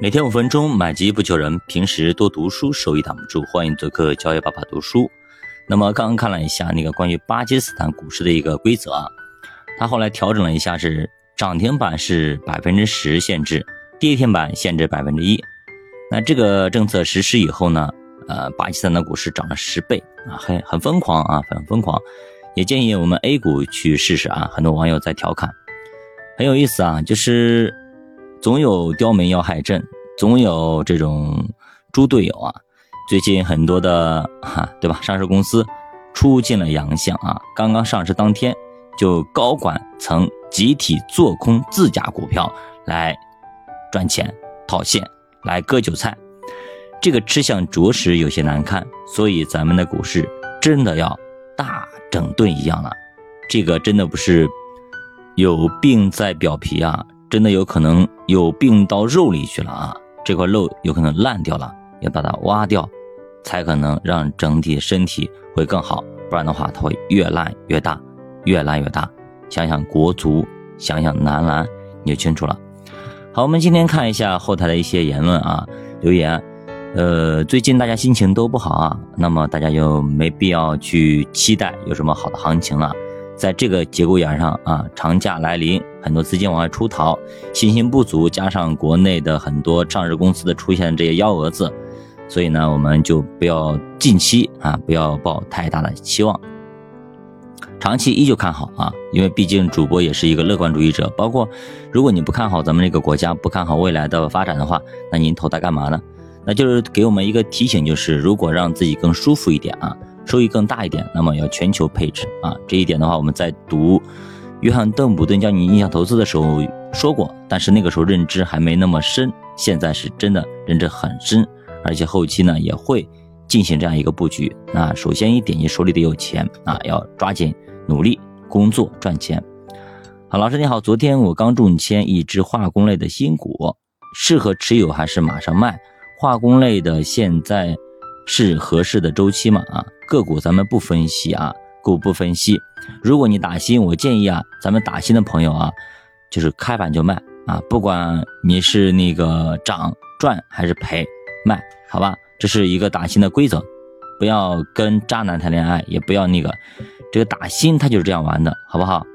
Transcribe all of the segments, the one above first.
每天五分钟，买基不求人。平时多读书，收益挡不住。欢迎做客教育爸爸读书。那么刚刚看了一下那个关于巴基斯坦股市的一个规则啊，它后来调整了一下，是涨停板是百分之十限制，跌停板限制百分之一。那这个政策实施以后呢，呃，巴基斯坦的股市涨了十倍啊，很很疯狂啊，很疯狂。也建议我们 A 股去试试啊。很多网友在调侃，很有意思啊，就是。总有刁民要害朕，总有这种猪队友啊！最近很多的哈，对吧？上市公司出尽了洋相啊！刚刚上市当天，就高管曾集体做空自家股票来赚钱套现，来割韭菜，这个吃相着实有些难看。所以咱们的股市真的要大整顿一样了，这个真的不是有病在表皮啊！真的有可能有病到肉里去了啊！这块肉有可能烂掉了，要把它挖掉，才可能让整体身体会更好。不然的话，它会越烂越大，越烂越大。想想国足，想想男篮，你就清楚了。好，我们今天看一下后台的一些言论啊，留言。呃，最近大家心情都不好啊，那么大家就没必要去期待有什么好的行情了。在这个节骨眼上啊，长假来临，很多资金往外出逃，信心不足，加上国内的很多上市公司的出现这些幺蛾子，所以呢，我们就不要近期啊，不要抱太大的期望，长期依旧看好啊，因为毕竟主播也是一个乐观主义者。包括如果你不看好咱们这个国家，不看好未来的发展的话，那您投它干嘛呢？那就是给我们一个提醒，就是如果让自己更舒服一点啊。收益更大一点，那么要全球配置啊！这一点的话，我们在读约翰·邓普顿教你印象投资的时候说过，但是那个时候认知还没那么深，现在是真的认知很深，而且后期呢也会进行这样一个布局。那首先一点，你手里得有钱啊，要抓紧努力工作赚钱。好，老师你好，昨天我刚中签一只化工类的新股，适合持有还是马上卖？化工类的现在是合适的周期吗？啊？个股咱们不分析啊，股不分析。如果你打新，我建议啊，咱们打新的朋友啊，就是开板就卖啊，不管你是那个涨赚还是赔，卖好吧？这是一个打新的规则，不要跟渣男谈恋爱，也不要那个，这个打新他就是这样玩的，好不好？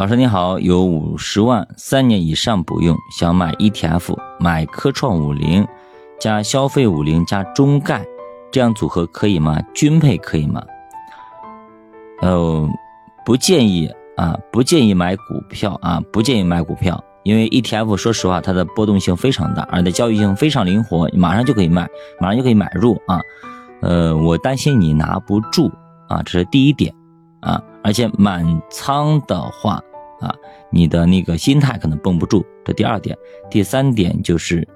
老师你好，有五十万，三年以上不用，想买 ETF，买科创五零加消费五零加中概，这样组合可以吗？均配可以吗？呃，不建议啊，不建议买股票啊，不建议买股票，因为 ETF 说实话它的波动性非常大，而且交易性非常灵活，马上就可以卖，马上就可以买入啊。呃，我担心你拿不住啊，这是第一点啊，而且满仓的话。啊，你的那个心态可能绷不住，这第二点。第三点就是，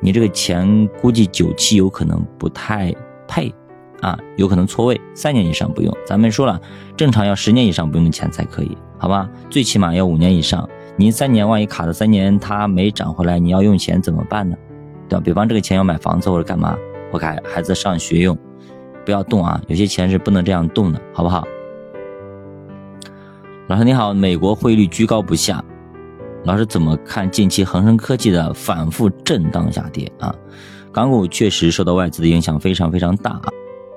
你这个钱估计九期有可能不太配，啊，有可能错位。三年以上不用，咱们说了，正常要十年以上不用的钱才可以，好吧？最起码要五年以上。您三年万一卡了三年，它没涨回来，你要用钱怎么办呢？对吧？比方这个钱要买房子或者干嘛，或给孩子上学用，不要动啊，有些钱是不能这样动的，好不好？老师你好，美国汇率居高不下，老师怎么看近期恒生科技的反复震荡下跌啊？港股确实受到外资的影响非常非常大啊，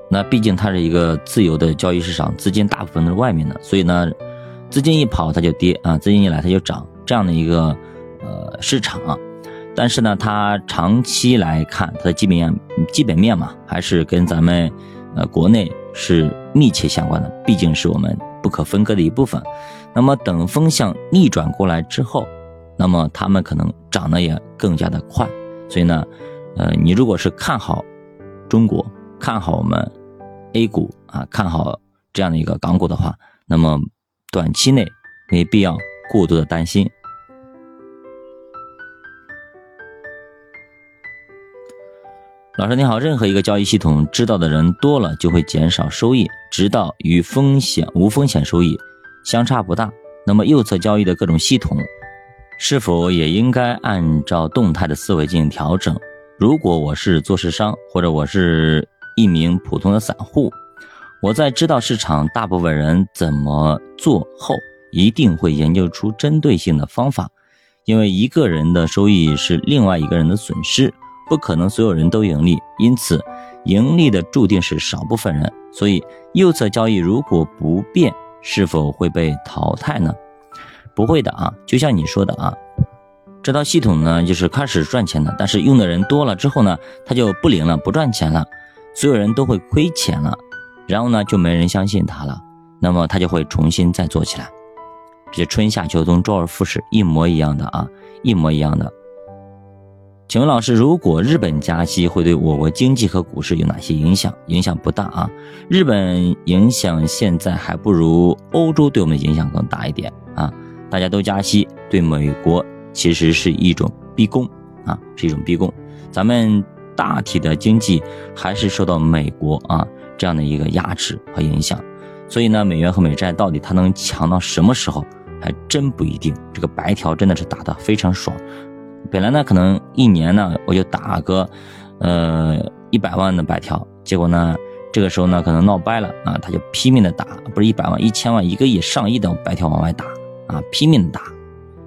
那毕竟它是一个自由的交易市场，资金大部分都是外面的，所以呢，资金一跑它就跌啊，资金一来它就涨，这样的一个呃市场。但是呢，它长期来看，它的基本面基本面嘛，还是跟咱们呃国内是密切相关的，毕竟是我们。不可分割的一部分。那么等风向逆转过来之后，那么他们可能涨得也更加的快。所以呢，呃，你如果是看好中国，看好我们 A 股啊，看好这样的一个港股的话，那么短期内没必要过多的担心。老师你好，任何一个交易系统知道的人多了，就会减少收益，直到与风险无风险收益相差不大。那么右侧交易的各种系统，是否也应该按照动态的思维进行调整？如果我是做市商，或者我是一名普通的散户，我在知道市场大部分人怎么做后，一定会研究出针对性的方法，因为一个人的收益是另外一个人的损失，不可能所有人都盈利，因此盈利的注定是少部分人。所以右侧交易如果不变，是否会被淘汰呢？不会的啊，就像你说的啊，这套系统呢就是开始赚钱的，但是用的人多了之后呢，它就不灵了，不赚钱了，所有人都会亏钱了，然后呢就没人相信它了，那么它就会重新再做起来，这春夏秋冬周而复始，一模一样的啊，一模一样的。请问老师，如果日本加息会对我国经济和股市有哪些影响？影响不大啊，日本影响现在还不如欧洲对我们的影响更大一点啊。大家都加息，对美国其实是一种逼供啊，是一种逼供。咱们大体的经济还是受到美国啊这样的一个压制和影响，所以呢，美元和美债到底它能强到什么时候，还真不一定。这个白条真的是打得非常爽。本来呢，可能一年呢，我就打个，呃，一百万的白条。结果呢，这个时候呢，可能闹掰了啊，他就拼命的打，不是一百万、一千万、一个亿、上亿的白条往外打啊，拼命的打。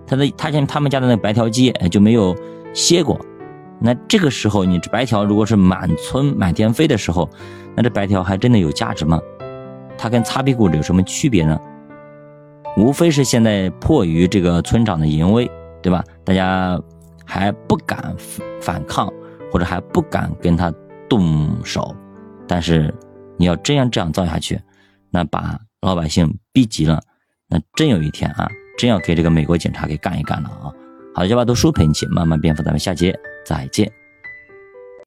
他的他像他们家的那白条机就没有歇过。那这个时候，你这白条如果是满村满天飞的时候，那这白条还真的有价值吗？它跟擦屁股有什么区别呢？无非是现在迫于这个村长的淫威，对吧？大家。还不敢反抗，或者还不敢跟他动手，但是你要真要这样造下去，那把老百姓逼急了，那真有一天啊，真要给这个美国警察给干一干了啊！好的，就把读书陪你一起慢慢变富，咱们下节再见。